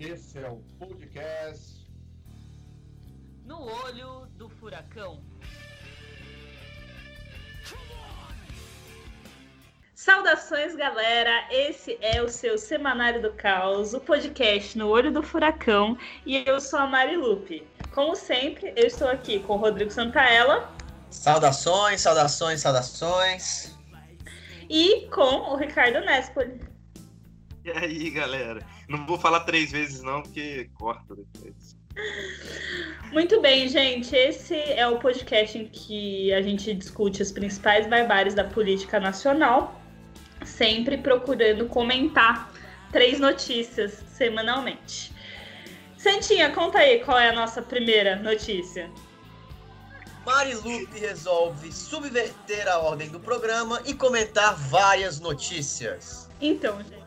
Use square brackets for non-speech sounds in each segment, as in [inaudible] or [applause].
Esse é o podcast No Olho do Furacão. Saudações, galera! Esse é o seu Semanário do Caos, o podcast No Olho do Furacão, e eu sou a Mari Lupe. Como sempre, eu estou aqui com o Rodrigo Santaella. Saudações, saudações, saudações. E com o Ricardo Nespoli. E aí, galera? Não vou falar três vezes, não, porque corta depois. Muito bem, gente. Esse é o podcast em que a gente discute as principais barbáries da política nacional, sempre procurando comentar três notícias semanalmente. Santinha, conta aí qual é a nossa primeira notícia. Marilupe resolve subverter a ordem do programa e comentar várias notícias. Então, gente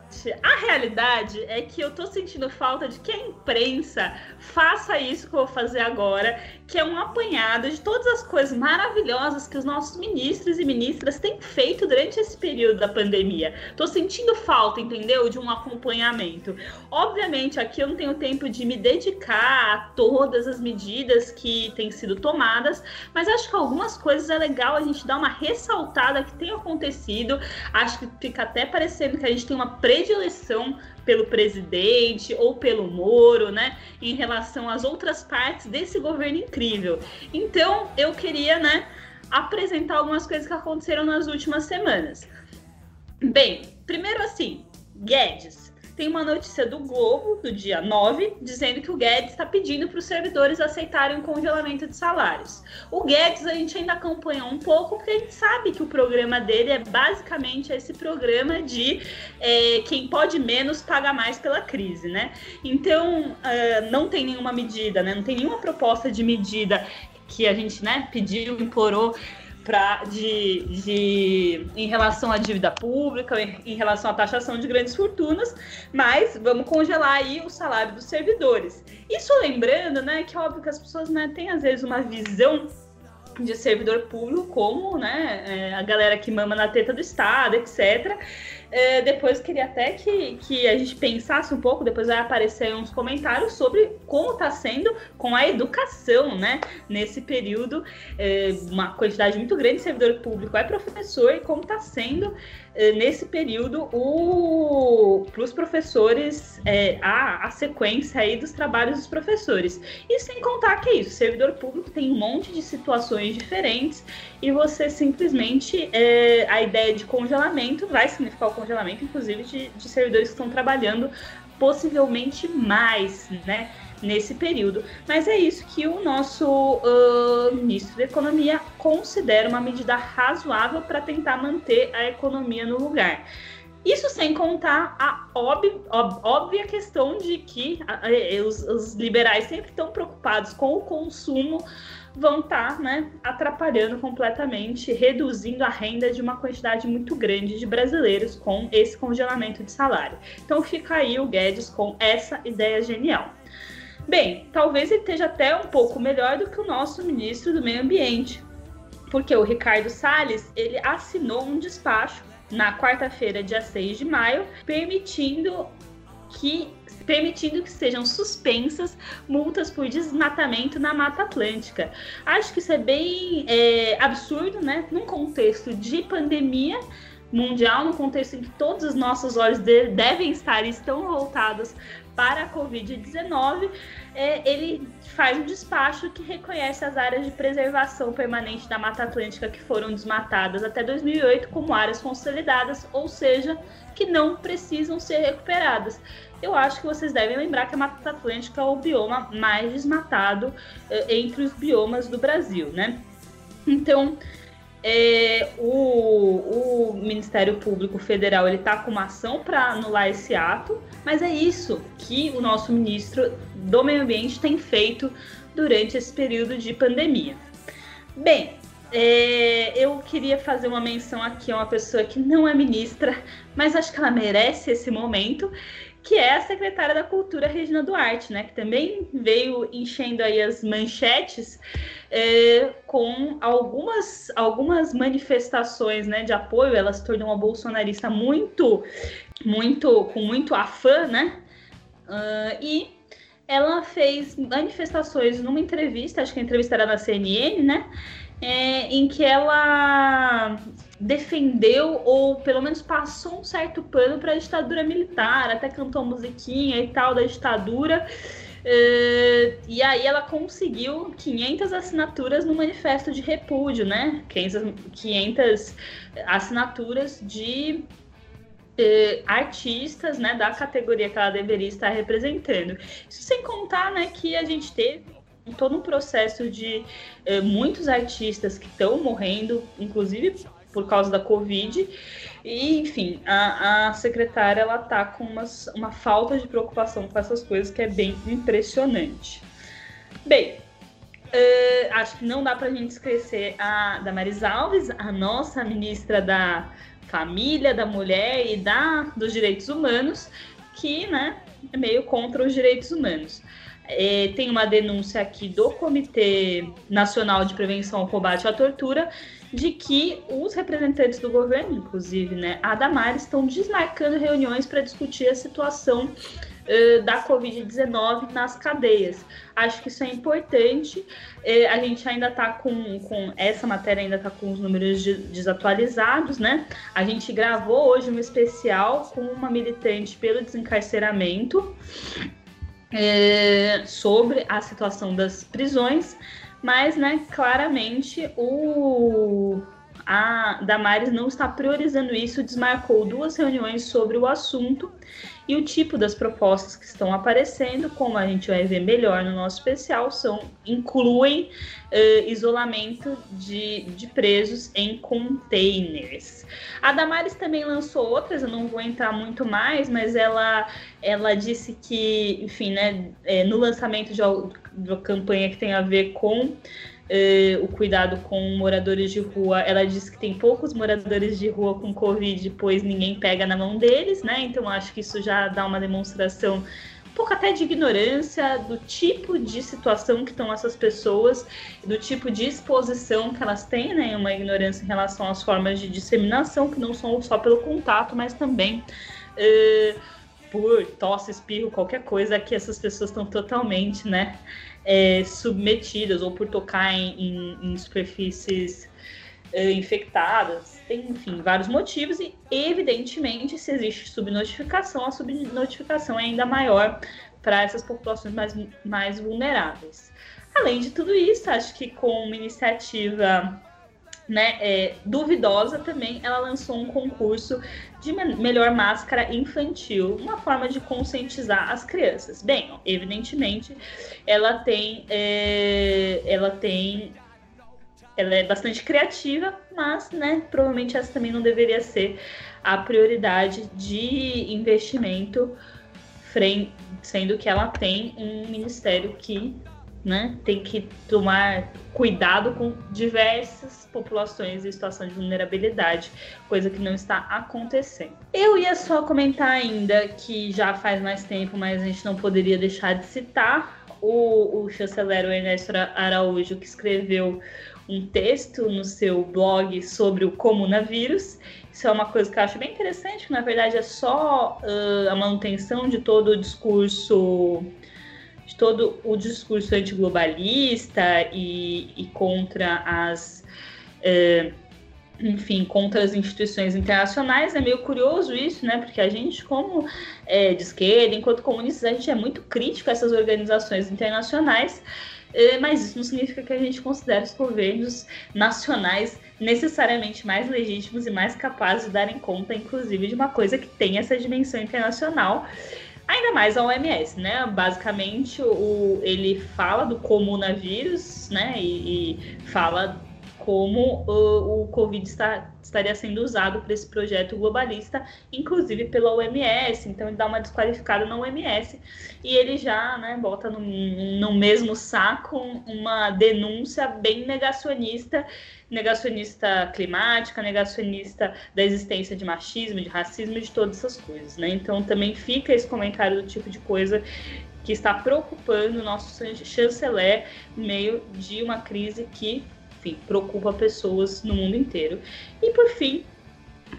a realidade é que eu tô sentindo falta de que a imprensa faça isso que eu vou fazer agora, que é um apanhado de todas as coisas maravilhosas que os nossos ministros e ministras têm feito durante esse período da pandemia. Tô sentindo falta, entendeu? De um acompanhamento. Obviamente, aqui eu não tenho tempo de me dedicar a todas as medidas que têm sido tomadas, mas acho que algumas coisas é legal a gente dar uma ressaltada que tem acontecido. Acho que fica até parecendo que a gente tem uma predileção pelo presidente ou pelo Moro, né, em relação às outras partes desse governo incrível. Então, eu queria, né, apresentar algumas coisas que aconteceram nas últimas semanas. Bem, primeiro assim, Guedes tem uma notícia do Globo, do dia 9, dizendo que o Guedes está pedindo para os servidores aceitarem o congelamento de salários. O Guedes a gente ainda acompanha um pouco, porque a gente sabe que o programa dele é basicamente esse programa de é, quem pode menos paga mais pela crise, né? Então, uh, não tem nenhuma medida, né? Não tem nenhuma proposta de medida que a gente né, pediu, implorou pra, de, de, em relação à dívida pública, em, em, relação à taxação de grandes fortunas, mas vamos congelar aí o salário dos servidores. Isso lembrando, né, que é óbvio que as pessoas né, têm às vezes uma visão de servidor público como né, é, a galera que mama na teta do Estado, etc. É, depois queria até que, que a gente pensasse um pouco, depois vai aparecer uns comentários sobre como está sendo com a educação, né? Nesse período, é, uma quantidade muito grande de servidor público é professor e como está sendo é, nesse período para os professores é, a, a sequência aí dos trabalhos dos professores. E sem contar que é isso, servidor público tem um monte de situações diferentes e você simplesmente é, a ideia de congelamento vai significar o congelamento, inclusive, de, de servidores que estão trabalhando possivelmente mais, né? Nesse período. Mas é isso que o nosso uh, ministro da Economia considera uma medida razoável para tentar manter a economia no lugar. Isso sem contar a óbvia, óbvia questão de que os, os liberais sempre estão preocupados com o consumo vão estar tá, né, atrapalhando completamente, reduzindo a renda de uma quantidade muito grande de brasileiros com esse congelamento de salário. Então fica aí o Guedes com essa ideia genial. Bem, talvez ele esteja até um pouco melhor do que o nosso ministro do Meio Ambiente, porque o Ricardo Salles ele assinou um despacho na quarta-feira, dia 6 de maio, permitindo que permitindo que sejam suspensas multas por desmatamento na Mata Atlântica. Acho que isso é bem é, absurdo, né? Num contexto de pandemia mundial, num contexto em que todos os nossos olhos de, devem estar e estão voltados para a Covid-19, é, ele faz um despacho que reconhece as áreas de preservação permanente da Mata Atlântica que foram desmatadas até 2008 como áreas consolidadas, ou seja, que não precisam ser recuperadas eu acho que vocês devem lembrar que a Mata Atlântica é o bioma mais desmatado eh, entre os biomas do Brasil, né? Então, é, o, o, Ministério Público Federal ele está com uma ação para anular esse ato, mas é isso que o nosso ministro do Meio Ambiente tem feito durante esse período de pandemia. Bem, é, eu queria fazer uma menção aqui a uma pessoa que não é ministra, mas acho que ela merece esse momento, que é a secretária da Cultura, Regina Duarte, né, que também veio enchendo aí as manchetes é, com algumas, algumas manifestações né, de apoio. Ela se tornou uma bolsonarista muito, muito, com muito afã, né? Uh, e ela fez manifestações numa entrevista, acho que a entrevista era na CNN, né? É, em que ela defendeu ou pelo menos passou um certo pano para a ditadura militar, até cantou musiquinha e tal da ditadura. Uh, e aí ela conseguiu 500 assinaturas no manifesto de repúdio, né? 500, 500 assinaturas de uh, artistas, né, da categoria que ela deveria estar representando. Isso sem contar, né, que a gente teve todo um processo de uh, muitos artistas que estão morrendo, inclusive por causa da Covid. E, enfim, a, a secretária ela tá com umas, uma falta de preocupação com essas coisas que é bem impressionante. Bem, uh, acho que não dá para a gente esquecer a Damaris Alves, a nossa ministra da Família, da Mulher e da, dos Direitos Humanos, que né, é meio contra os direitos humanos. É, tem uma denúncia aqui do Comitê Nacional de Prevenção ao Combate à Tortura de que os representantes do governo, inclusive, né, a Damares, estão desmarcando reuniões para discutir a situação uh, da Covid-19 nas cadeias. Acho que isso é importante. Uh, a gente ainda está com, com. Essa matéria ainda está com os números de, desatualizados, né? A gente gravou hoje um especial com uma militante pelo desencarceramento. É, sobre a situação das prisões, mas, né, claramente o a Damares não está priorizando isso, desmarcou duas reuniões sobre o assunto e o tipo das propostas que estão aparecendo, como a gente vai ver melhor no nosso especial, são incluem uh, isolamento de, de presos em containers. A Damares também lançou outras, eu não vou entrar muito mais, mas ela, ela disse que, enfim, né, é, no lançamento de, de uma campanha que tem a ver com Uh, o cuidado com moradores de rua. Ela disse que tem poucos moradores de rua com Covid, pois ninguém pega na mão deles, né? Então acho que isso já dá uma demonstração um pouco até de ignorância do tipo de situação que estão essas pessoas, do tipo de exposição que elas têm, né? Uma ignorância em relação às formas de disseminação, que não são só pelo contato, mas também. Uh, por tosse, espirro, qualquer coisa que essas pessoas estão totalmente, né, é, submetidas ou por tocar em, em, em superfícies é, infectadas. Tem, enfim, vários motivos e, evidentemente, se existe subnotificação, a subnotificação é ainda maior para essas populações mais, mais vulneráveis. Além de tudo isso, acho que com uma iniciativa né, é, duvidosa também, ela lançou um concurso de melhor máscara infantil, uma forma de conscientizar as crianças. Bem, evidentemente, ela tem, é, ela tem, ela é bastante criativa, mas, né, provavelmente essa também não deveria ser a prioridade de investimento, sendo que ela tem um ministério que né, tem que tomar cuidado com diversas populações em situação de vulnerabilidade, coisa que não está acontecendo. Eu ia só comentar ainda que já faz mais tempo, mas a gente não poderia deixar de citar o, o chanceler Ernesto Araújo, que escreveu um texto no seu blog sobre o comunavírus. Isso é uma coisa que eu acho bem interessante, que na verdade é só uh, a manutenção de todo o discurso de todo o discurso antiglobalista e, e contra as. É, enfim, contra as instituições internacionais. É meio curioso isso, né? Porque a gente, como é, de esquerda, enquanto comunistas, a gente é muito crítico a essas organizações internacionais, é, mas isso não significa que a gente considere os governos nacionais necessariamente mais legítimos e mais capazes de darem conta, inclusive, de uma coisa que tem essa dimensão internacional. Ainda mais a OMS, né? Basicamente, o, ele fala do comunavírus, né? E, e fala como o, o Covid está, estaria sendo usado para esse projeto globalista, inclusive pela OMS. Então, ele dá uma desqualificada na OMS e ele já né, bota no, no mesmo saco uma denúncia bem negacionista negacionista climática, negacionista da existência de machismo, de racismo, de todas essas coisas, né? Então também fica esse comentário do tipo de coisa que está preocupando o nosso chanceler no meio de uma crise que enfim, preocupa pessoas no mundo inteiro. E por fim,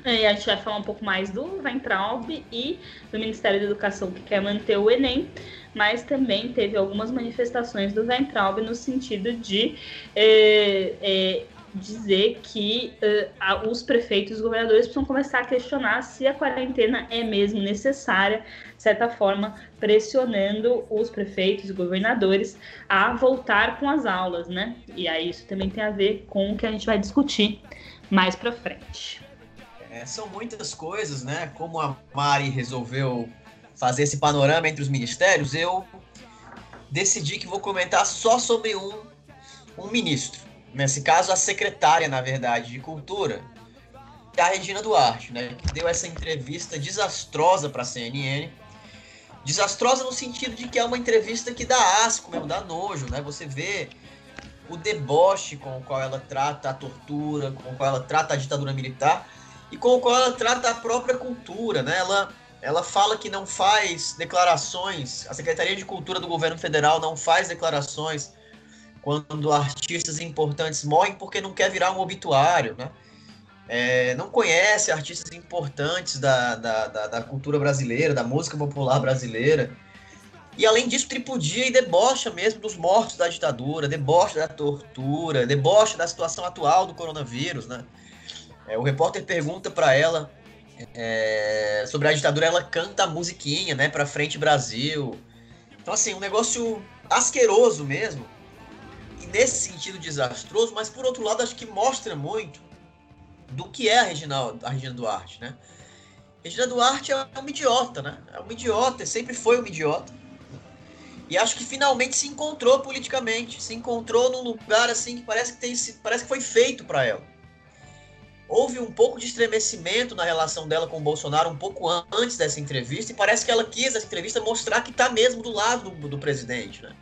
E a gente vai falar um pouco mais do Weintraub e do Ministério da Educação que quer manter o Enem, mas também teve algumas manifestações do Weintraub no sentido de é, é, dizer que uh, os prefeitos e os governadores precisam começar a questionar se a quarentena é mesmo necessária, de certa forma, pressionando os prefeitos e governadores a voltar com as aulas, né? E aí isso também tem a ver com o que a gente vai discutir mais para frente. É, são muitas coisas, né? Como a Mari resolveu fazer esse panorama entre os ministérios, eu decidi que vou comentar só sobre um, um ministro nesse caso a secretária, na verdade, de Cultura, a Regina Duarte, né, que deu essa entrevista desastrosa para a CNN. Desastrosa no sentido de que é uma entrevista que dá asco mesmo, dá nojo, né? Você vê o deboche com o qual ela trata a tortura, com o qual ela trata a ditadura militar e com o qual ela trata a própria cultura, né? Ela, ela fala que não faz declarações, a Secretaria de Cultura do governo federal não faz declarações quando artistas importantes morrem porque não quer virar um obituário, né? É, não conhece artistas importantes da, da, da, da, cultura brasileira, da música popular brasileira. E além disso, tripudia e debocha mesmo dos mortos da ditadura, debocha da tortura, debocha da situação atual do coronavírus, né? É, o repórter pergunta para ela é, sobre a ditadura, ela canta a musiquinha, né, para frente Brasil. Então assim, um negócio asqueroso mesmo nesse sentido desastroso, mas por outro lado acho que mostra muito do que é a Regina, a Regina Duarte, né? Regina Duarte é uma idiota, né? É uma idiota, sempre foi uma idiota. E acho que finalmente se encontrou politicamente, se encontrou num lugar assim que parece que tem, parece que foi feito para ela. Houve um pouco de estremecimento na relação dela com o Bolsonaro um pouco antes dessa entrevista e parece que ela quis essa entrevista mostrar que está mesmo do lado do, do presidente, né?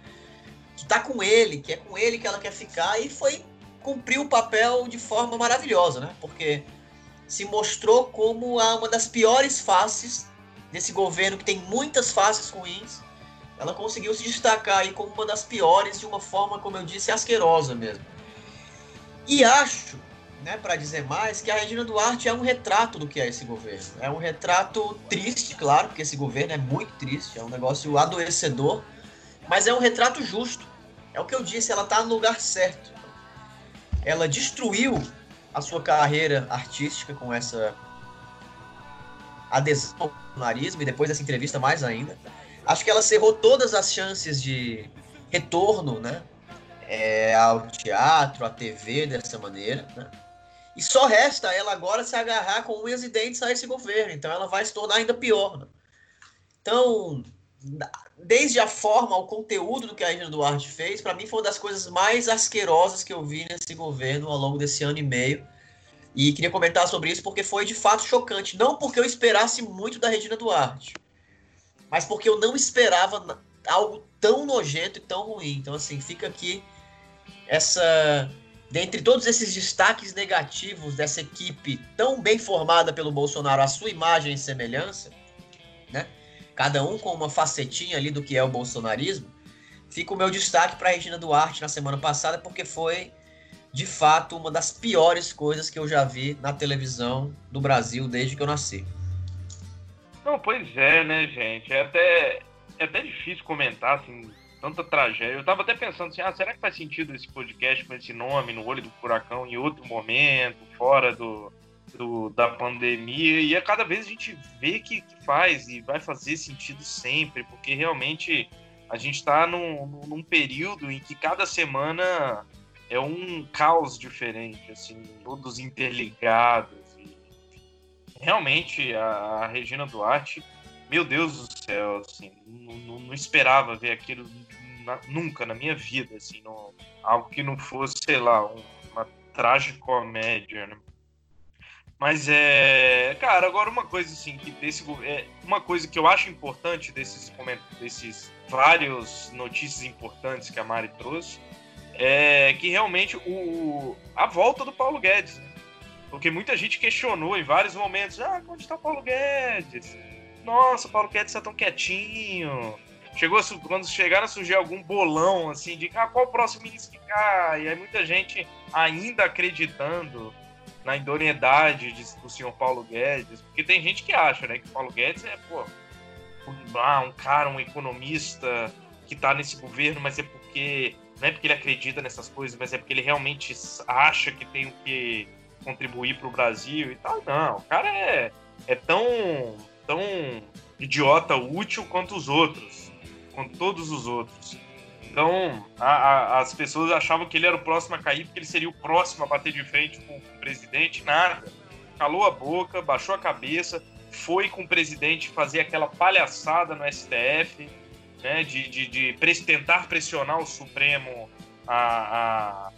Que tá com ele, que é com ele que ela quer ficar, e foi cumprir o papel de forma maravilhosa, né? Porque se mostrou como uma das piores faces desse governo que tem muitas faces ruins. Ela conseguiu se destacar aí como uma das piores de uma forma, como eu disse, asquerosa mesmo. E acho, né, para dizer mais, que a Regina Duarte é um retrato do que é esse governo. É um retrato triste, claro, porque esse governo é muito triste, é um negócio adoecedor, mas é um retrato justo. É o que eu disse, ela está no lugar certo. Ela destruiu a sua carreira artística com essa adesão ao bolsonarismo e depois dessa entrevista mais ainda. Acho que ela cerrou todas as chances de retorno, né? É, ao teatro, à TV dessa maneira, né? E só resta ela agora se agarrar com unhas e dentes a esse governo. Então ela vai se tornar ainda pior. Né? Então, desde a forma, o conteúdo do que a Regina Duarte fez, para mim foi uma das coisas mais asquerosas que eu vi nesse governo ao longo desse ano e meio. E queria comentar sobre isso porque foi de fato chocante. Não porque eu esperasse muito da Regina Duarte, mas porque eu não esperava algo tão nojento e tão ruim. Então, assim, fica aqui essa. Dentre todos esses destaques negativos dessa equipe tão bem formada pelo Bolsonaro, a sua imagem e semelhança, né? Cada um com uma facetinha ali do que é o bolsonarismo, fica o meu destaque para a Regina Duarte na semana passada, porque foi de fato uma das piores coisas que eu já vi na televisão do Brasil desde que eu nasci. Não, pois é, né, gente? É até, é até difícil comentar assim, tanta tragédia. Eu tava até pensando assim, ah, será que faz sentido esse podcast com esse nome, no olho do furacão, em outro momento, fora do, do, da pandemia, e a cada vez a gente vê que, que, faz e vai fazer sentido sempre, porque realmente a gente está num, num período em que cada semana é um caos diferente, assim, todos interligados. E realmente a, a Regina Duarte, meu Deus do céu, assim, não, esperava ver aquilo na, nunca na minha vida, assim, algo que não fosse, sei lá, um, uma tragicomédia, né? Mas é. Cara, agora uma coisa assim, que desse. É, uma coisa que eu acho importante desses desses vários notícias importantes que a Mari trouxe é que realmente o, a volta do Paulo Guedes. Né? Porque muita gente questionou em vários momentos: ah, onde está o Paulo Guedes? Nossa, o Paulo Guedes está tão quietinho. Chegou a, quando chegaram a surgir algum bolão assim de ah, qual o próximo ministro que cai? E aí muita gente ainda acreditando na idoneidade de, do senhor Paulo Guedes, porque tem gente que acha, né, que o Paulo Guedes é, pô, um, ah, um cara, um economista que tá nesse governo, mas é porque não é porque ele acredita nessas coisas, mas é porque ele realmente acha que tem o que contribuir para o Brasil e tal. Não, o cara é, é tão, tão idiota útil quanto os outros, quanto todos os outros. Então, a, a, as pessoas achavam que ele era o próximo a cair, porque ele seria o próximo a bater de frente com o presidente. Nada. Calou a boca, baixou a cabeça, foi com o presidente fazer aquela palhaçada no STF, né, de, de, de tentar pressionar o Supremo a,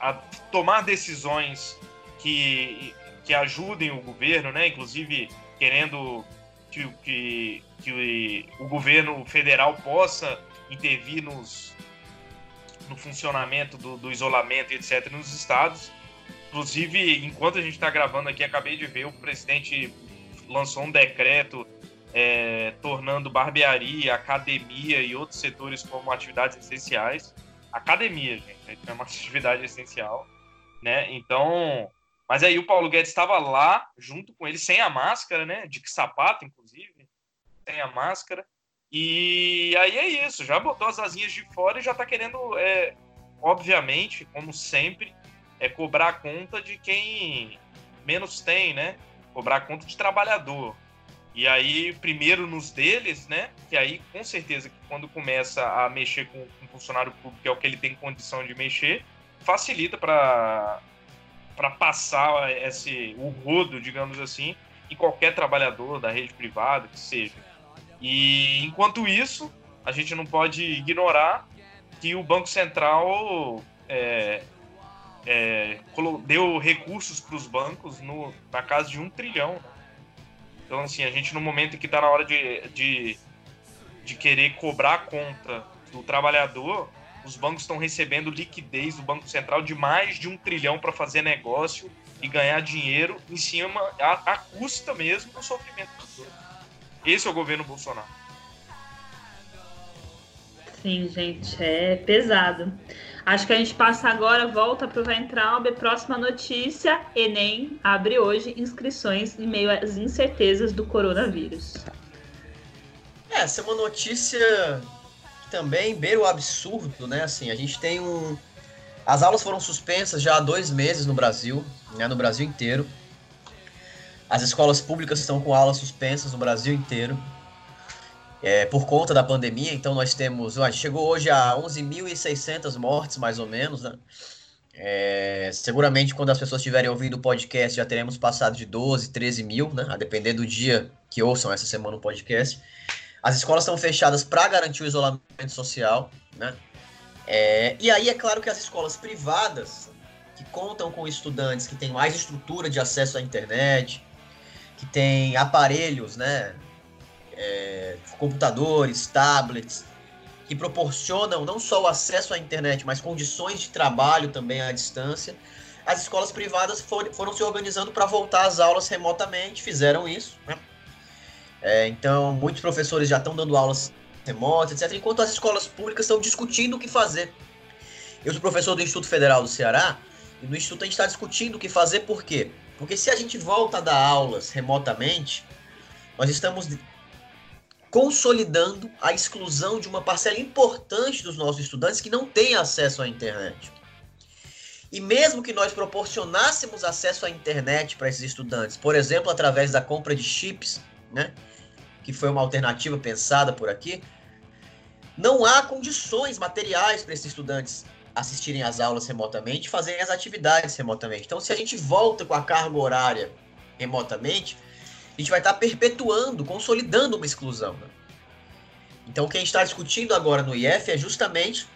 a, a, tomar decisões que, que ajudem o governo, né, inclusive querendo que, que, que o governo federal possa intervir nos, no funcionamento do, do isolamento, etc., nos estados. Inclusive, enquanto a gente está gravando aqui, acabei de ver o presidente lançou um decreto é, tornando barbearia, academia e outros setores como atividades essenciais. Academia, gente, é uma [laughs] atividade essencial, né? Então, mas aí o Paulo Guedes estava lá junto com ele sem a máscara, né? De sapato, inclusive, sem a máscara. E aí é isso, já botou as asinhas de fora e já está querendo, é, obviamente, como sempre, é cobrar a conta de quem menos tem, né? Cobrar a conta de trabalhador. E aí, primeiro nos deles, né? Que aí, com certeza, quando começa a mexer com um funcionário público, que é o que ele tem condição de mexer, facilita para para passar esse o rodo, digamos assim, em qualquer trabalhador da rede privada que seja. E enquanto isso, a gente não pode ignorar que o Banco Central é, é, deu recursos para os bancos no, na casa de um trilhão. Então, assim, a gente no momento que está na hora de, de, de querer cobrar a conta do trabalhador, os bancos estão recebendo liquidez do Banco Central de mais de um trilhão para fazer negócio e ganhar dinheiro em cima, a custa mesmo do sofrimento dos outros. Esse é o governo Bolsonaro. Sim, gente, é pesado. Acho que a gente passa agora, volta para o Weintraub. Próxima notícia: Enem abre hoje inscrições em meio às incertezas do coronavírus. É, essa é uma notícia que também beira o absurdo, né? Assim, a gente tem um. As aulas foram suspensas já há dois meses no Brasil, né? no Brasil inteiro. As escolas públicas estão com aulas suspensas no Brasil inteiro. É, por conta da pandemia, então nós temos. Chegou hoje a 11.600 mortes, mais ou menos, né? É, seguramente, quando as pessoas estiverem ouvindo o podcast, já teremos passado de 12, 13 mil, né? A depender do dia que ouçam essa semana o podcast. As escolas estão fechadas para garantir o isolamento social, né? É, e aí é claro que as escolas privadas, que contam com estudantes que têm mais estrutura de acesso à internet, que tem aparelhos, né? É, computadores, tablets, que proporcionam não só o acesso à internet, mas condições de trabalho também à distância. As escolas privadas for, foram se organizando para voltar às aulas remotamente, fizeram isso. Né? É, então, muitos professores já estão dando aulas remotas, etc., enquanto as escolas públicas estão discutindo o que fazer. Eu sou professor do Instituto Federal do Ceará, e no Instituto a gente está discutindo o que fazer, por quê? Porque se a gente volta a dar aulas remotamente, nós estamos consolidando a exclusão de uma parcela importante dos nossos estudantes que não têm acesso à internet. E mesmo que nós proporcionássemos acesso à internet para esses estudantes, por exemplo, através da compra de chips, né, que foi uma alternativa pensada por aqui, não há condições materiais para esses estudantes assistirem às aulas remotamente, fazerem as atividades remotamente. Então, se a gente volta com a carga horária remotamente, a gente vai estar perpetuando, consolidando uma exclusão. Né? Então, o que a gente está discutindo agora no IF é justamente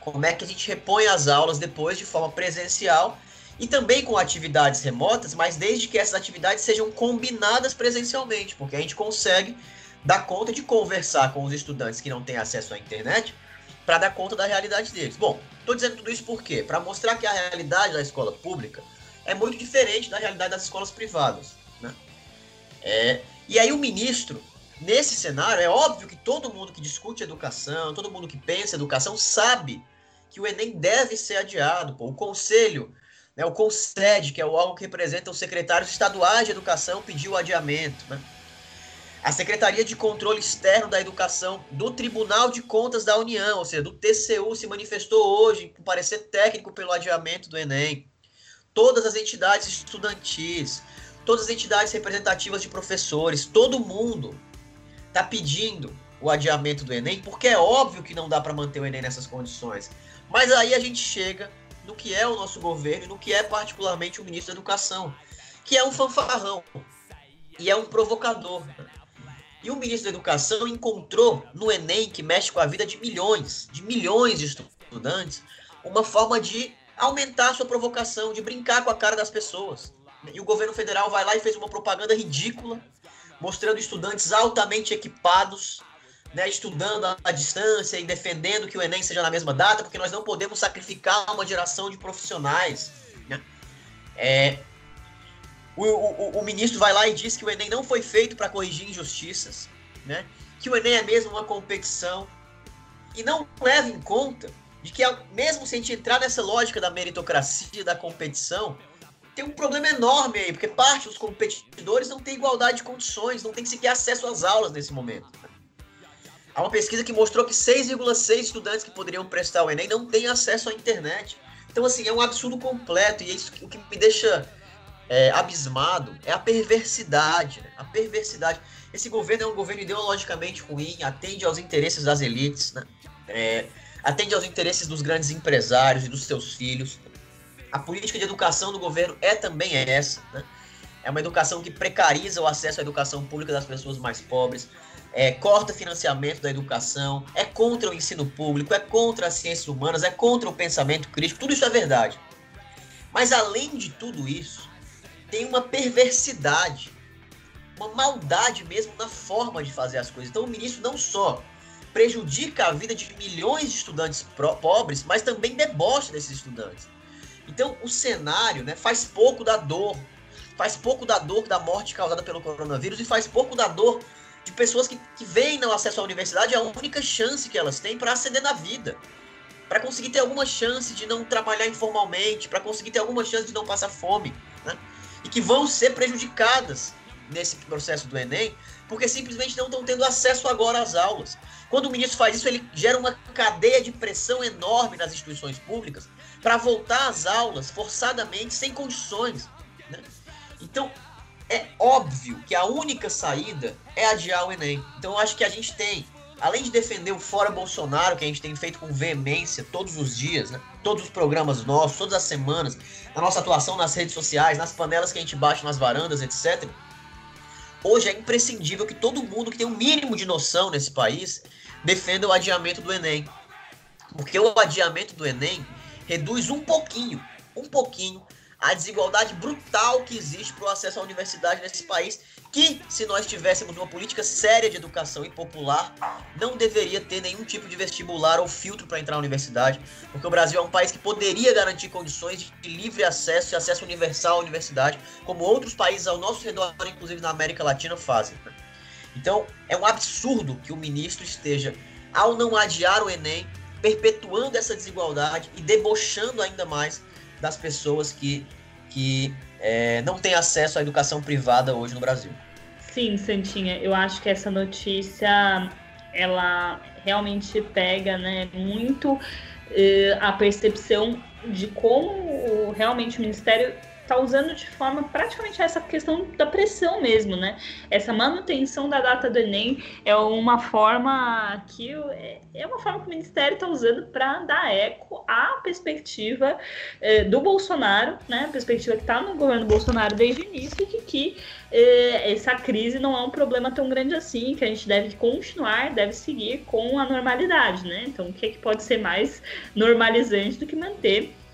como é que a gente repõe as aulas depois de forma presencial e também com atividades remotas, mas desde que essas atividades sejam combinadas presencialmente, porque a gente consegue dar conta de conversar com os estudantes que não têm acesso à internet para dar conta da realidade deles. Bom, estou dizendo tudo isso por quê? Para mostrar que a realidade da escola pública é muito diferente da realidade das escolas privadas. Né? É, e aí o ministro, nesse cenário, é óbvio que todo mundo que discute educação, todo mundo que pensa educação, sabe que o Enem deve ser adiado. Pô. O conselho Né? O CONSED, que é o órgão que representa os secretários estaduais de educação, pediu o adiamento. Né? A Secretaria de Controle Externo da Educação do Tribunal de Contas da União, ou seja, do TCU, se manifestou hoje com parecer técnico pelo adiamento do Enem. Todas as entidades estudantis, todas as entidades representativas de professores, todo mundo está pedindo o adiamento do Enem, porque é óbvio que não dá para manter o Enem nessas condições. Mas aí a gente chega no que é o nosso governo no que é particularmente o ministro da Educação, que é um fanfarrão e é um provocador. E o ministro da Educação encontrou no Enem, que mexe com a vida de milhões, de milhões de estudantes, uma forma de aumentar a sua provocação, de brincar com a cara das pessoas. E o governo federal vai lá e fez uma propaganda ridícula, mostrando estudantes altamente equipados, né, estudando à distância e defendendo que o Enem seja na mesma data, porque nós não podemos sacrificar uma geração de profissionais. Né? É, o, o, o, ministro vai lá e diz que o Enem não foi feito para corrigir injustiças, né? que o Enem é mesmo uma competição, e não leva em conta de que, mesmo se a gente entrar nessa lógica da meritocracia, da competição, tem um problema enorme aí, porque parte dos competidores não tem igualdade de condições, não tem sequer acesso às aulas nesse momento. Há uma pesquisa que mostrou que 6,6 estudantes que poderiam prestar o Enem não têm acesso à internet. Então, assim, é um absurdo completo. E é isso, o que me deixa é, abismado é a perversidade. Né? A perversidade. Esse governo é um governo ideologicamente ruim, atende aos interesses das elites, né? é, atende aos interesses dos grandes empresários e dos seus filhos. A política de educação do governo é também essa. Né? É uma educação que precariza o acesso à educação pública das pessoas mais pobres é, corta financiamento da educação, é contra o ensino público, é contra as ciências humanas, é contra o pensamento crítico, tudo isso é verdade. Mas além de tudo isso, tem uma perversidade, uma maldade mesmo na forma de fazer as coisas. Então o ministro não só prejudica a vida de milhões de estudantes pobres, mas também debocha desses estudantes. Então o cenário né, faz pouco da dor, faz pouco da dor da morte causada pelo coronavírus e faz pouco da dor de pessoas que, que veem no acesso à universidade a única chance que elas têm para ascender na vida. Para conseguir ter alguma chance de não trabalhar informalmente, para conseguir ter alguma chance de não passar fome. Né? E que vão ser prejudicadas nesse processo do Enem, porque simplesmente não estão tendo acesso agora às aulas. Quando o ministro faz isso, ele gera uma cadeia de pressão enorme nas instituições públicas para voltar às aulas forçadamente, sem condições. Né? Então, é óbvio que a única saída é adiar o Enem. Então acho que a gente tem, além de defender o Fora Bolsonaro, que a gente tem feito com veemência todos os dias, né? todos os programas nossos, todas as semanas, na nossa atuação nas redes sociais, nas panelas que a gente bate nas varandas, etc. Hoje é imprescindível que todo mundo que tem um mínimo de noção nesse país defenda o adiamento do Enem. Porque o adiamento do Enem reduz um pouquinho, um pouquinho a desigualdade brutal que existe para o acesso à universidade nesse país, que, se nós tivéssemos uma política séria de educação e popular, não deveria ter nenhum tipo de vestibular ou filtro para entrar na universidade, porque o Brasil é um país que poderia garantir condições de livre acesso e acesso universal à universidade, como outros países ao nosso redor, inclusive na América Latina, fazem. Então, é um absurdo que o ministro esteja, ao não adiar o Enem, perpetuando essa desigualdade e debochando ainda mais das pessoas que, que é, não têm acesso à educação privada hoje no Brasil. Sim, Santinha, eu acho que essa notícia ela realmente pega né, muito eh, a percepção de como realmente o Ministério está usando de forma praticamente essa questão da pressão mesmo, né? Essa manutenção da data do Enem é uma forma que é uma forma que o Ministério está usando para dar eco à perspectiva eh, do Bolsonaro, né? A perspectiva que está no governo Bolsonaro desde o início de que eh, essa crise não é um problema tão grande assim, que a gente deve continuar, deve seguir com a normalidade, né? Então, o que, é que pode ser mais normalizante do que manter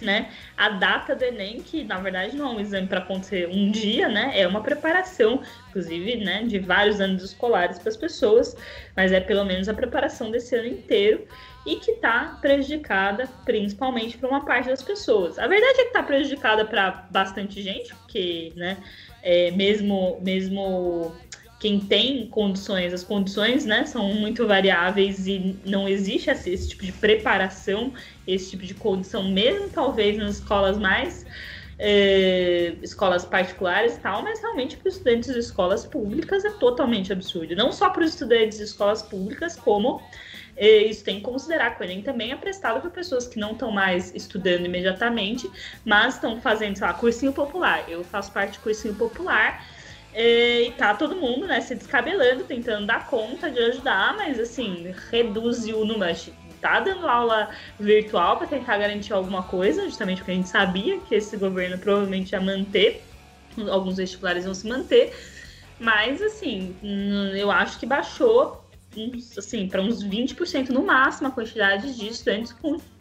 né? A data do Enem, que na verdade não é um exame para acontecer um dia, né? É uma preparação, inclusive, né, de vários anos escolares para as pessoas, mas é pelo menos a preparação desse ano inteiro e que está prejudicada principalmente para uma parte das pessoas. A verdade é que está prejudicada para bastante gente, porque, né, é, mesmo mesmo quem tem condições, as condições né, são muito variáveis e não existe esse, esse tipo de preparação, esse tipo de condição, mesmo talvez nas escolas mais é, escolas particulares e tal, mas realmente para os estudantes de escolas públicas é totalmente absurdo. Não só para os estudantes de escolas públicas, como é, isso tem que considerar que o Enem também é prestado para pessoas que não estão mais estudando imediatamente, mas estão fazendo, sei lá, cursinho popular. Eu faço parte do cursinho popular. E tá todo mundo, né, se descabelando, tentando dar conta de ajudar, mas assim, reduzir o número. Tá dando aula virtual para tentar garantir alguma coisa, justamente porque a gente sabia que esse governo provavelmente ia manter, alguns vestibulares vão se manter, mas assim, eu acho que baixou assim, para uns 20% no máximo a quantidade de estudantes que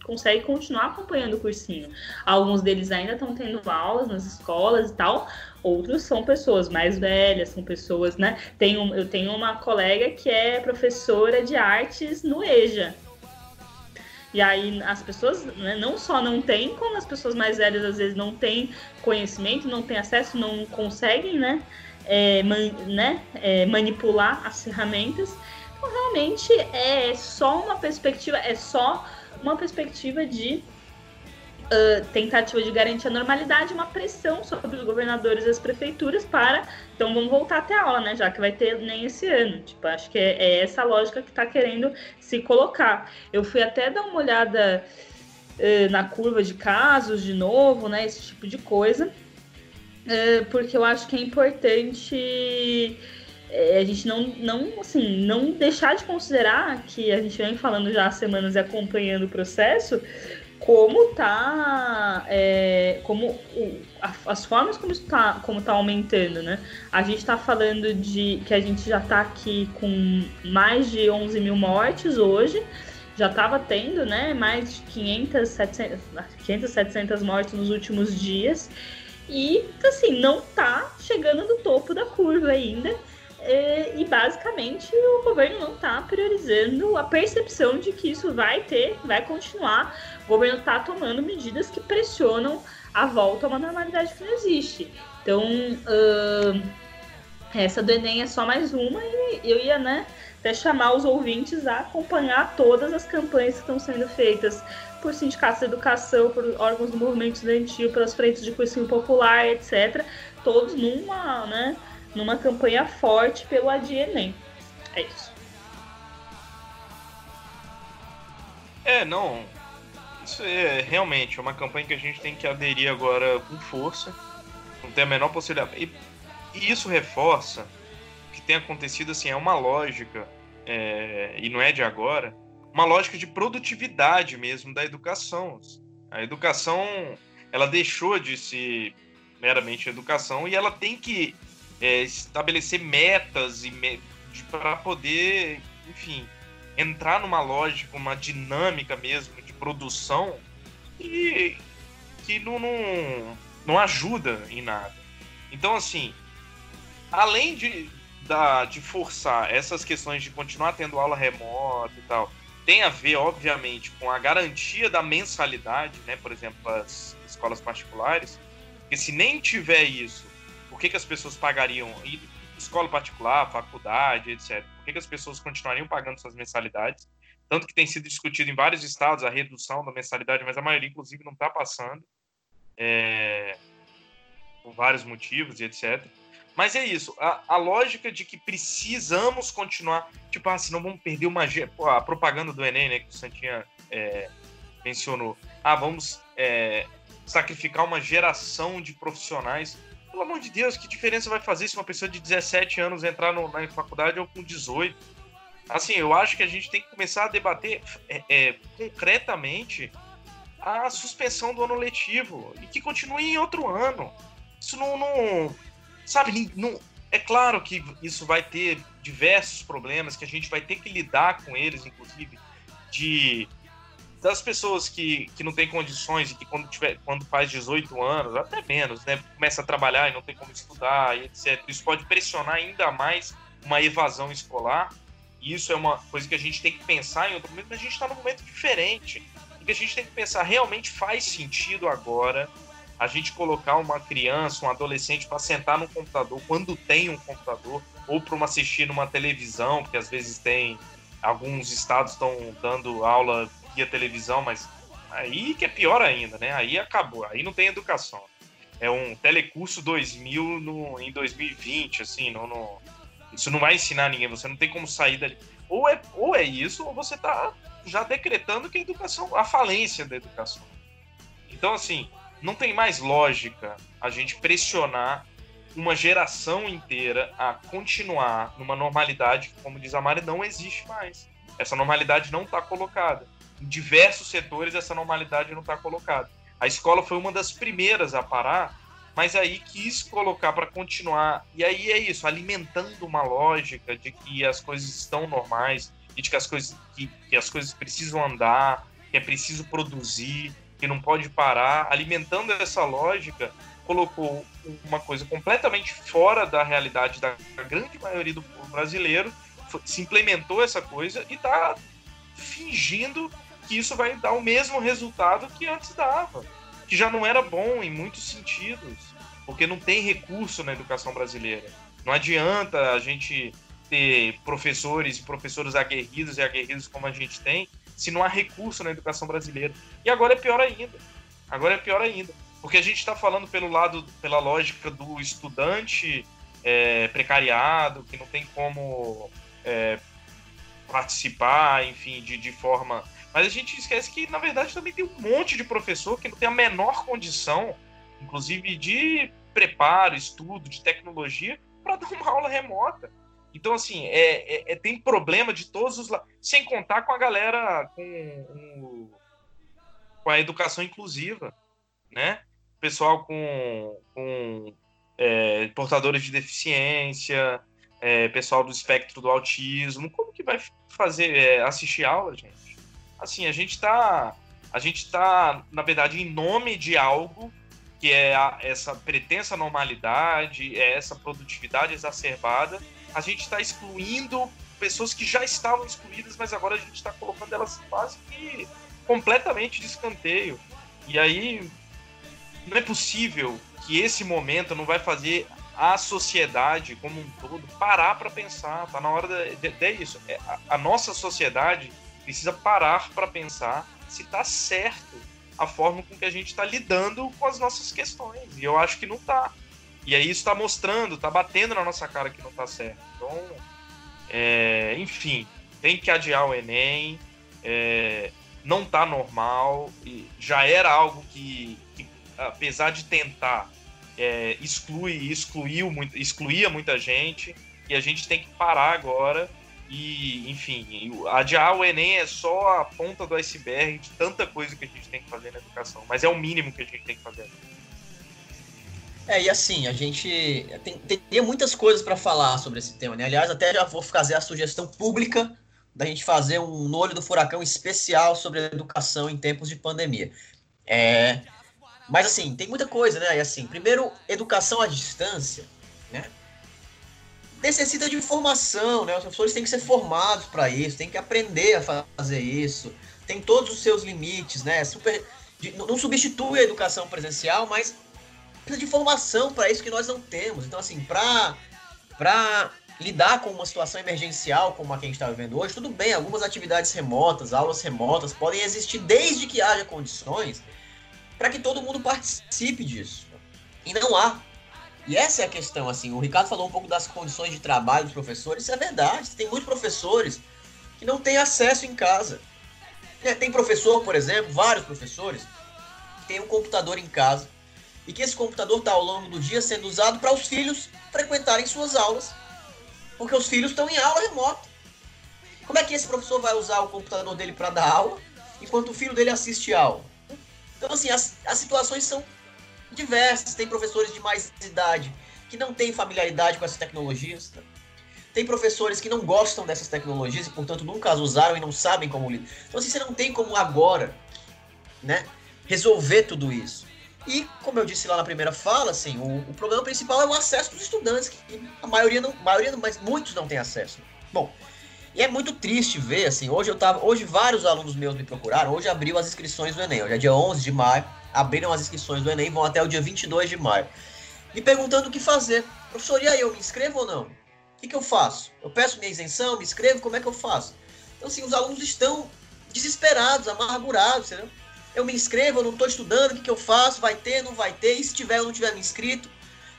consegue continuar acompanhando o cursinho. Alguns deles ainda estão tendo aulas nas escolas e tal, outros são pessoas mais velhas, são pessoas, né? Tenho, eu tenho uma colega que é professora de artes no EJA, e aí as pessoas né, não só não têm, como as pessoas mais velhas às vezes não têm conhecimento, não têm acesso, não conseguem né, é, man, né, é, manipular as ferramentas. Então realmente é só uma perspectiva, é só uma perspectiva de uh, tentativa de garantir a normalidade, uma pressão sobre os governadores e as prefeituras para. Então vamos voltar até a aula, né? Já que vai ter nem esse ano. Tipo, acho que é, é essa lógica que está querendo se colocar. Eu fui até dar uma olhada uh, na curva de casos de novo, né? Esse tipo de coisa. Uh, porque eu acho que é importante a gente não, não, assim, não deixar de considerar que a gente vem falando já há semanas e acompanhando o processo, como tá é, como o, a, as formas como está como tá aumentando, né? A gente está falando de que a gente já está aqui com mais de 11 mil mortes hoje, já estava tendo, né? Mais de 500, 700, 500, 700 mortes nos últimos dias e assim não está chegando no topo da curva ainda. É, e basicamente o governo não está priorizando a percepção de que isso vai ter, vai continuar. O governo está tomando medidas que pressionam a volta a uma normalidade que não existe. Então, uh, essa do Enem é só mais uma e eu ia, né, até chamar os ouvintes a acompanhar todas as campanhas que estão sendo feitas por sindicatos de educação, por órgãos do movimento estudantil, pelas frentes de cursinho popular, etc. Todos numa, né, numa campanha forte pelo Adienem. É isso. É, não. Isso é realmente uma campanha que a gente tem que aderir agora com força. Não tem a menor possibilidade. E, e isso reforça o que tem acontecido assim, é uma lógica, é, e não é de agora, uma lógica de produtividade mesmo da educação. A educação ela deixou de ser meramente educação e ela tem que é, estabelecer metas e me, para poder, enfim, entrar numa lógica, uma dinâmica mesmo de produção e que não, não, não ajuda em nada. Então, assim, além de, da, de forçar essas questões de continuar tendo aula remota e tal, tem a ver, obviamente, com a garantia da mensalidade, né? Por exemplo, as escolas particulares, porque se nem tiver isso que, que as pessoas pagariam escola particular, faculdade, etc. Por que, que as pessoas continuariam pagando suas mensalidades? Tanto que tem sido discutido em vários estados a redução da mensalidade, mas a maioria, inclusive, não está passando. É... Por vários motivos e etc. Mas é isso, a, a, lógica de que precisamos continuar, tipo, ah, senão vamos perder uma. Pô, a propaganda do Enem, né, que o Santinha é, mencionou. Ah, vamos é, sacrificar uma geração de profissionais pelo amor de Deus, que diferença vai fazer se uma pessoa de 17 anos entrar no, na faculdade ou com 18? Assim, eu acho que a gente tem que começar a debater é, é, concretamente a suspensão do ano letivo e que continue em outro ano. Isso não. não sabe, não, é claro que isso vai ter diversos problemas, que a gente vai ter que lidar com eles, inclusive, de das pessoas que, que não têm condições e que quando, tiver, quando faz 18 anos, até menos, né, começa a trabalhar e não tem como estudar e etc. Isso pode pressionar ainda mais uma evasão escolar. E isso é uma coisa que a gente tem que pensar em outro momento, mas a gente está num momento diferente. E que a gente tem que pensar, realmente faz sentido agora a gente colocar uma criança, um adolescente para sentar no computador quando tem um computador, ou para uma assistir numa televisão, porque às vezes tem alguns estados estão dando aula via televisão, mas aí que é pior ainda, né? Aí acabou, aí não tem educação. É um telecurso 2000 no, em 2020, assim, não, não, isso não vai ensinar ninguém, você não tem como sair dali. Ou é, ou é isso, ou você está já decretando que a educação, a falência da educação. Então, assim, não tem mais lógica a gente pressionar uma geração inteira a continuar numa normalidade que, como diz a Mari, não existe mais. Essa normalidade não está colocada. Em diversos setores, essa normalidade não está colocada. A escola foi uma das primeiras a parar, mas aí quis colocar para continuar. E aí é isso, alimentando uma lógica de que as coisas estão normais e de que as coisas, que, que as coisas precisam andar, que é preciso produzir, que não pode parar. Alimentando essa lógica, colocou uma coisa completamente fora da realidade da grande maioria do povo brasileiro, se implementou essa coisa e está fingindo que isso vai dar o mesmo resultado que antes dava, que já não era bom em muitos sentidos, porque não tem recurso na educação brasileira. Não adianta a gente ter professores e professores aguerridos e aguerridos como a gente tem, se não há recurso na educação brasileira. E agora é pior ainda. Agora é pior ainda. Porque a gente está falando pelo lado, pela lógica do estudante é, precariado, que não tem como é, participar, enfim, de, de forma. Mas a gente esquece que, na verdade, também tem um monte de professor que não tem a menor condição, inclusive de preparo, estudo, de tecnologia, para dar uma aula remota. Então, assim, é, é, é, tem problema de todos os lados. Sem contar com a galera com, um, com a educação inclusiva, né? pessoal com, com é, portadores de deficiência, é, pessoal do espectro do autismo, como que vai fazer é, assistir aula, gente? Assim, a gente está a gente está na verdade em nome de algo que é a, essa pretensa normalidade, é essa produtividade exacerbada, a gente está excluindo pessoas que já estavam excluídas, mas agora a gente está colocando elas quase que completamente de escanteio. E aí não é possível que esse momento não vai fazer a sociedade como um todo parar para pensar. Tá na hora de, de, de isso. É, a, a, nossa sociedade precisa parar para pensar se está certo a forma com que a gente está lidando com as nossas questões. E eu acho que não está. E aí isso está mostrando, está batendo na nossa cara que não está certo. Então, é, enfim, tem que adiar o Enem. É, não está normal. Já era algo que, que apesar de tentar, é, exclui, excluiu excluía muita gente, e a gente tem que parar agora e, enfim, adiar o Enem é só a ponta do iceberg de tanta coisa que a gente tem que fazer na educação, mas é o mínimo que a gente tem que fazer. É, e assim, a gente tem, teria muitas coisas para falar sobre esse tema, né? Aliás, até já vou fazer a sugestão pública da gente fazer um no olho do furacão especial sobre educação em tempos de pandemia. É, mas assim, tem muita coisa, né? E assim, primeiro, educação à distância, né? Necessita de informação, né? Os professores têm que ser formados para isso, têm que aprender a fazer isso, tem todos os seus limites, né? Super, não substitui a educação presencial, mas precisa de formação para isso que nós não temos. Então, assim, para lidar com uma situação emergencial como a que a gente está vivendo hoje, tudo bem, algumas atividades remotas, aulas remotas podem existir desde que haja condições para que todo mundo participe disso. E não há. E essa é a questão, assim, o Ricardo falou um pouco das condições de trabalho dos professores, isso é verdade, tem muitos professores que não têm acesso em casa. É, tem professor, por exemplo, vários professores, que tem um computador em casa, e que esse computador está ao longo do dia sendo usado para os filhos frequentarem suas aulas, porque os filhos estão em aula remota. Como é que esse professor vai usar o computador dele para dar aula, enquanto o filho dele assiste aula? Então, assim, as, as situações são diversas. Tem professores de mais idade que não têm familiaridade com essas tecnologias. Tá? Tem professores que não gostam dessas tecnologias e, portanto, nunca as usaram e não sabem como lidar. Então, assim, você não tem como agora, né, resolver tudo isso. E, como eu disse lá na primeira fala, assim, o, o problema principal é o acesso dos estudantes, que a maioria não, maioria não, mas muitos não têm acesso. Bom, e é muito triste ver, assim, hoje eu tava, hoje vários alunos meus me procuraram, hoje abriu as inscrições do Enem, hoje é dia 11 de maio, abriram as inscrições do Enem, vão até o dia 22 de maio. Me perguntando o que fazer. Professor, e aí, eu me inscrevo ou não? O que, que eu faço? Eu peço minha isenção, me inscrevo, como é que eu faço? Então, assim, os alunos estão desesperados, amargurados, entendeu? Eu me inscrevo, eu não estou estudando, o que, que eu faço? Vai ter, não vai ter? E se tiver ou não tiver me inscrito?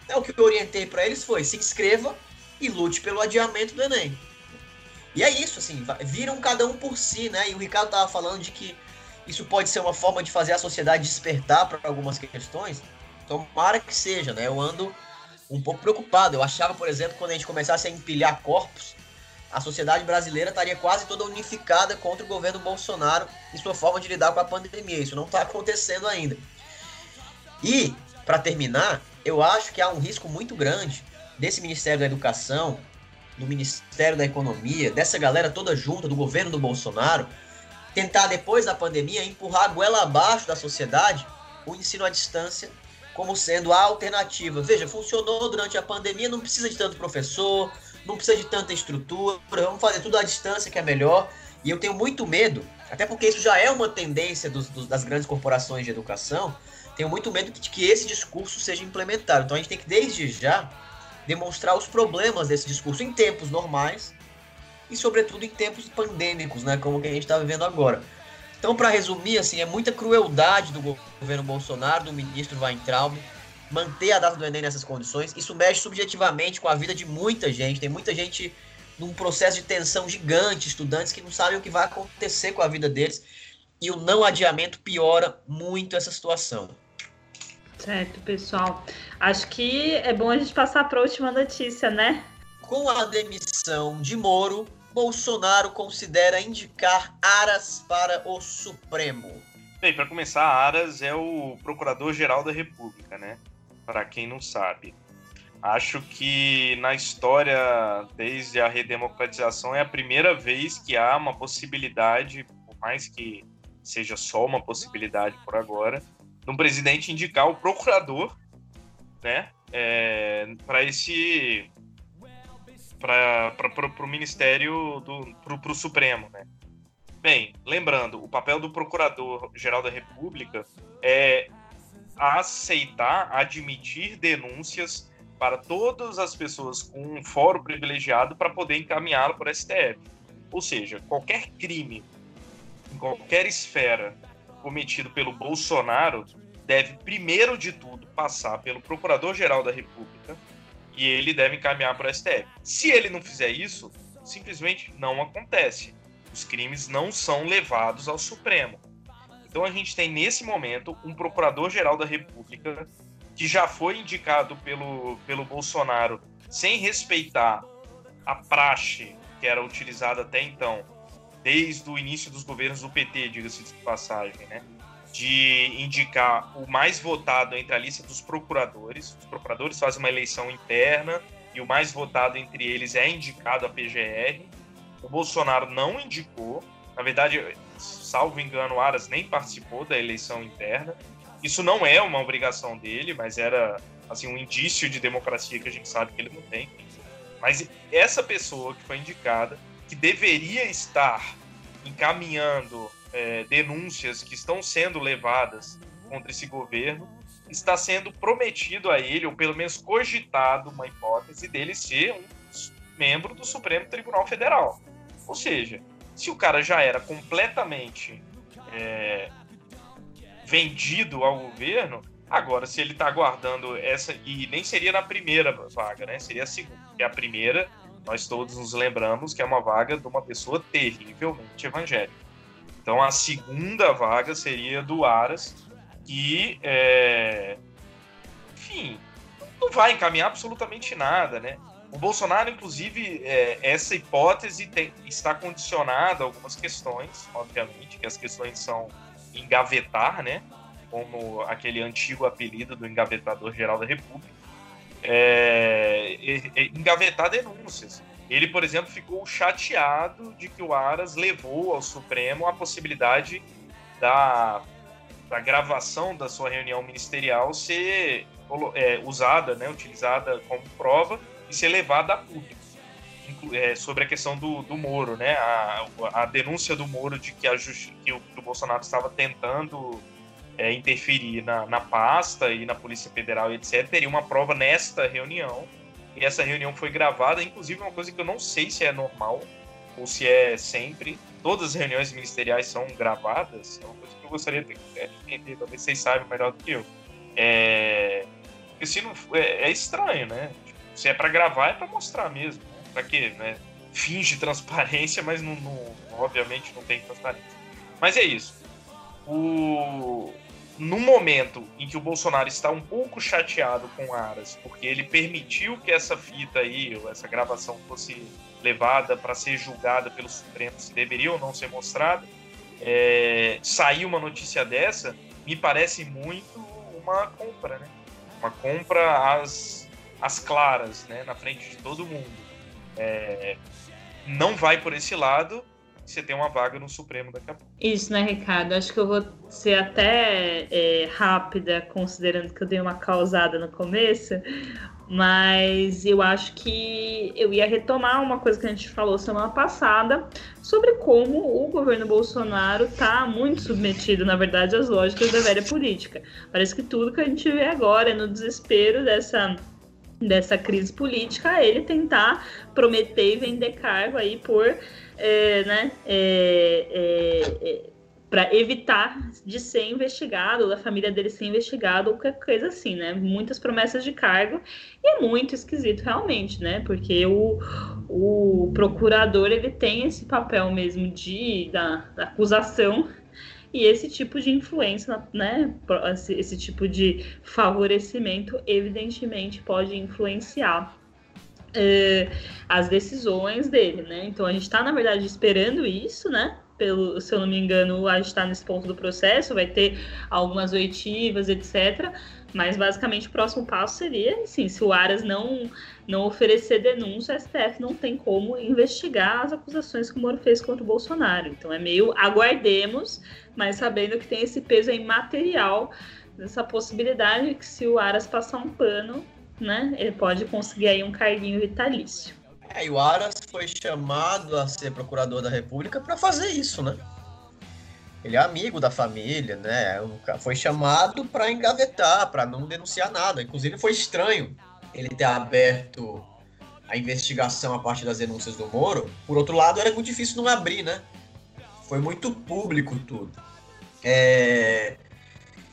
Então, o que eu orientei para eles foi: se inscreva e lute pelo adiamento do Enem. E é isso, assim, viram cada um por si, né? E o Ricardo estava falando de que isso pode ser uma forma de fazer a sociedade despertar para algumas questões. Tomara que seja, né? Eu ando um pouco preocupado. Eu achava, por exemplo, quando a gente começasse a empilhar corpos, a sociedade brasileira estaria quase toda unificada contra o governo Bolsonaro e sua forma de lidar com a pandemia. Isso não está acontecendo ainda. E, para terminar, eu acho que há um risco muito grande desse Ministério da Educação, do Ministério da Economia, dessa galera toda junta, do governo do Bolsonaro, tentar, depois da pandemia, empurrar a goela abaixo da sociedade o ensino à distância como sendo a alternativa. Veja, funcionou durante a pandemia, não precisa de tanto professor, não precisa de tanta estrutura, vamos fazer tudo à distância que é melhor. E eu tenho muito medo, até porque isso já é uma tendência dos, dos, das grandes corporações de educação, tenho muito medo de que esse discurso seja implementado. Então a gente tem que, desde já, demonstrar os problemas desse discurso em tempos normais e, sobretudo, em tempos pandêmicos, né, como que a gente está vivendo agora. Então, para resumir, assim, é muita crueldade do governo Bolsonaro, do ministro Weintraub, manter a data do Enem nessas condições. Isso mexe subjetivamente com a vida de muita gente. Tem muita gente num processo de tensão gigante, estudantes que não sabem o que vai acontecer com a vida deles. E o não adiamento piora muito essa situação. Certo, pessoal. Acho que é bom a gente passar para a última notícia, né? Com a demissão de Moro, Bolsonaro considera indicar Aras para o Supremo. Bem, para começar, Aras é o Procurador-Geral da República, né? Para quem não sabe. Acho que na história, desde a redemocratização, é a primeira vez que há uma possibilidade, por mais que seja só uma possibilidade por agora, de um presidente indicar o procurador, né? É, para esse para o Ministério para o Supremo, né? Bem, lembrando, o papel do Procurador-Geral da República é aceitar, admitir denúncias para todas as pessoas com um fórum privilegiado para poder encaminhá-lo para o STF. Ou seja, qualquer crime em qualquer esfera cometido pelo Bolsonaro deve, primeiro de tudo, passar pelo Procurador-Geral da República, e ele deve encaminhar para o STF. Se ele não fizer isso, simplesmente não acontece. Os crimes não são levados ao Supremo. Então a gente tem nesse momento um procurador-geral da República que já foi indicado pelo, pelo Bolsonaro sem respeitar a praxe que era utilizada até então, desde o início dos governos do PT, diga-se de passagem, né? De indicar o mais votado entre a lista dos procuradores. Os procuradores fazem uma eleição interna e o mais votado entre eles é indicado a PGR. O Bolsonaro não indicou, na verdade, salvo engano, o Aras nem participou da eleição interna. Isso não é uma obrigação dele, mas era assim um indício de democracia que a gente sabe que ele não tem. Mas essa pessoa que foi indicada, que deveria estar encaminhando é, denúncias que estão sendo levadas contra esse governo, está sendo prometido a ele, ou pelo menos cogitado uma hipótese dele ser um membro do Supremo Tribunal Federal. Ou seja, se o cara já era completamente é, vendido ao governo, agora se ele está aguardando essa, e nem seria na primeira vaga, né? Seria a segunda. E a primeira, nós todos nos lembramos que é uma vaga de uma pessoa terrivelmente evangélica. Então a segunda vaga seria do Aras, que, é, enfim, não vai encaminhar absolutamente nada, né? O Bolsonaro, inclusive, é, essa hipótese tem, está condicionada a algumas questões, obviamente, que as questões são engavetar, né? Como aquele antigo apelido do engavetador geral da República. É, é, engavetar denúncias. Ele, por exemplo, ficou chateado de que o Aras levou ao Supremo a possibilidade da, da gravação da sua reunião ministerial ser é, usada, né, utilizada como prova e ser levada a público. É, sobre a questão do, do Moro, né? A, a denúncia do Moro de que, a que, o, que o Bolsonaro estava tentando é, interferir na, na pasta e na Polícia Federal, etc., teria uma prova nesta reunião E essa reunião foi gravada, inclusive uma coisa que eu não sei se é normal ou se é sempre. Todas as reuniões ministeriais são gravadas. É uma coisa que eu gostaria de entender, talvez vocês saibam melhor do que eu. É, se não, é, é estranho, né? Se é para gravar, é para mostrar mesmo. Né? Para quê? Né? Finge transparência, mas não, não, obviamente não tem transparência. Mas é isso. O... No momento em que o Bolsonaro está um pouco chateado com Aras, porque ele permitiu que essa fita aí, essa gravação fosse levada para ser julgada pelo Supremo, se deveria ou não ser mostrada, é... saiu uma notícia dessa, me parece muito uma compra, né? Uma compra às, às claras, né? Na frente de todo mundo. É... Não vai por esse lado, você tem uma vaga no Supremo daqui a pouco. Isso, né, Ricardo? Acho que eu vou ser até é, rápida, considerando que eu dei uma causada no começo, mas eu acho que eu ia retomar uma coisa que a gente falou semana passada sobre como o governo Bolsonaro está muito submetido, na verdade, às lógicas da velha política. Parece que tudo que a gente vê agora é no desespero dessa dessa crise política, ele tentar prometer e vender cargo aí por é, né, é, é, é para evitar de ser investigado, da família dele ser investigado, ou qualquer coisa assim, né? Muitas promessas de cargo, e é muito esquisito realmente, né? Porque o, o procurador, ele tem esse papel mesmo de, da, da acusação, e esse tipo de influência, né? Esse tipo de favorecimento, evidentemente, pode influenciar é, as decisões dele, né? Então a gente está, na verdade, esperando isso, né? Pelo, se eu não me engano, a gente está nesse ponto do processo, vai ter algumas oitivas, etc. Mas basicamente o próximo passo seria, sim, se o Aras não, não oferecer denúncia, o STF não tem como investigar as acusações que o Moro fez contra o Bolsonaro. Então é meio aguardemos, mas sabendo que tem esse peso imaterial dessa possibilidade que se o Aras passar um pano, né? Ele pode conseguir aí um carguinho vitalício. É, e o Aras foi chamado a ser procurador da República para fazer isso, né? Ele é amigo da família, né? Foi chamado para engavetar, para não denunciar nada. Inclusive foi estranho ele ter aberto a investigação a partir das denúncias do Moro. Por outro lado, era muito difícil não abrir, né? Foi muito público tudo. É...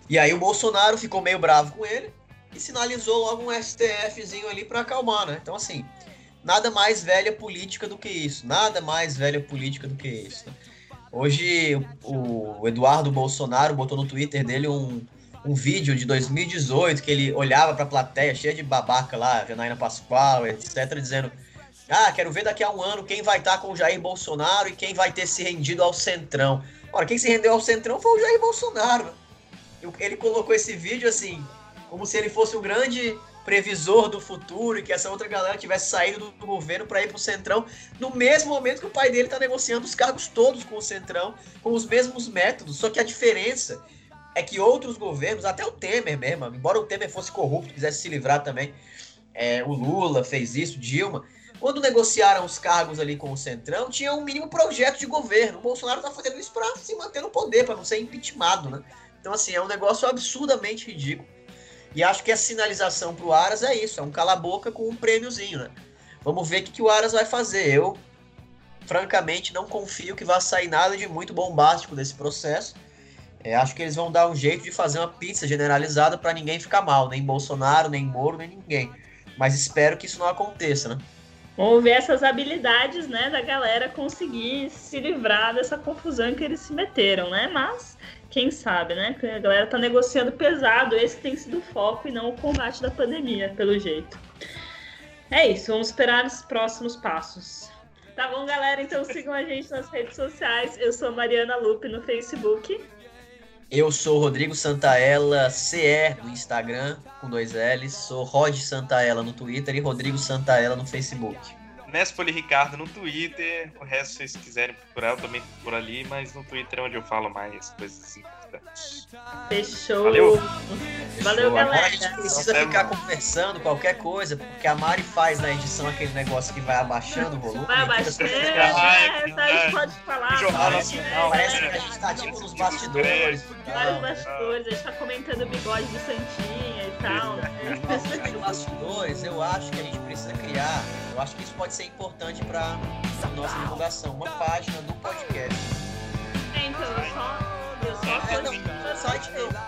E aí o Bolsonaro ficou meio bravo com ele e sinalizou logo um STFzinho ali para acalmar, né? Então, assim, nada mais velha política do que isso. Nada mais velha política do que isso. Né? Hoje, o, Eduardo Bolsonaro botou no Twitter dele um, um vídeo de 2018 que ele olhava para a plateia cheia de babaca lá, Janaína Pascoal, etc., dizendo: Ah, quero ver daqui a um ano quem vai estar tá com o Jair Bolsonaro e quem vai ter se rendido ao Centrão. Ora, quem se rendeu ao Centrão foi o Jair Bolsonaro. Ele colocou esse vídeo assim, como se ele fosse o grande previsor do futuro e que essa outra galera tivesse saído do, governo para ir para o Centrão, no mesmo momento que o pai dele está negociando os cargos todos com o Centrão, com os mesmos métodos. Só que a diferença é que outros governos, até o Temer mesmo, embora o Temer fosse corrupto, quisesse se livrar também, é, o Lula fez isso, Dilma, quando negociaram os cargos ali com o Centrão, tinha um mínimo projeto de governo. O Bolsonaro está fazendo isso para se manter no poder, para não ser impeachmentado, né? Então, assim, é um negócio absurdamente ridículo. E acho que a sinalização para o Aras é isso, é um cala-boca com um prêmiozinho, né? Vamos ver o que, que o Aras vai fazer. Eu, francamente, não confio que vá sair nada de muito bombástico desse processo. É, acho que eles vão dar um jeito de fazer uma pizza generalizada para ninguém ficar mal, nem Bolsonaro, nem Moro, nem ninguém. Mas espero que isso não aconteça, né? Vamos ver essas habilidades, né, da galera conseguir se livrar dessa confusão que eles se meteram, né? Mas quem sabe, né? A galera tá negociando pesado, esse tem sido o foco e não o combate da pandemia, pelo jeito. É isso, vamos esperar os próximos passos. Tá bom, galera? Então sigam a gente nas redes sociais. Eu sou Mariana Lupe no Facebook. Eu sou Rodrigo Santaella, CE no Instagram, com dois L's. Sou Rod Santaella no Twitter e Rodrigo Santaella no Facebook. Nespoli Ricardo no Twitter. O resto, se vocês quiserem procurar, eu também por ali, mas no Twitter é onde eu falo mais coisas importantes. Fechou. Valeu. Valeu, a galera. gente precisa Nossa, é ficar conversando qualquer coisa, porque a Mari faz na edição aquele negócio que vai abaixando o volume. Vai abaixando, super- é, tá, a gente pode falar. Jornal pode, Nacional, né, Parece que a gente tá tipo nos bastidores. Vários bastidores, a gente tá comentando o bigode do Santinha e bastidores, eu acho que a gente precisa criar, eu acho que isso pode ser importante para nossa divulgação, uma página do podcast. É, então, eu só. Eu só. É, não, só a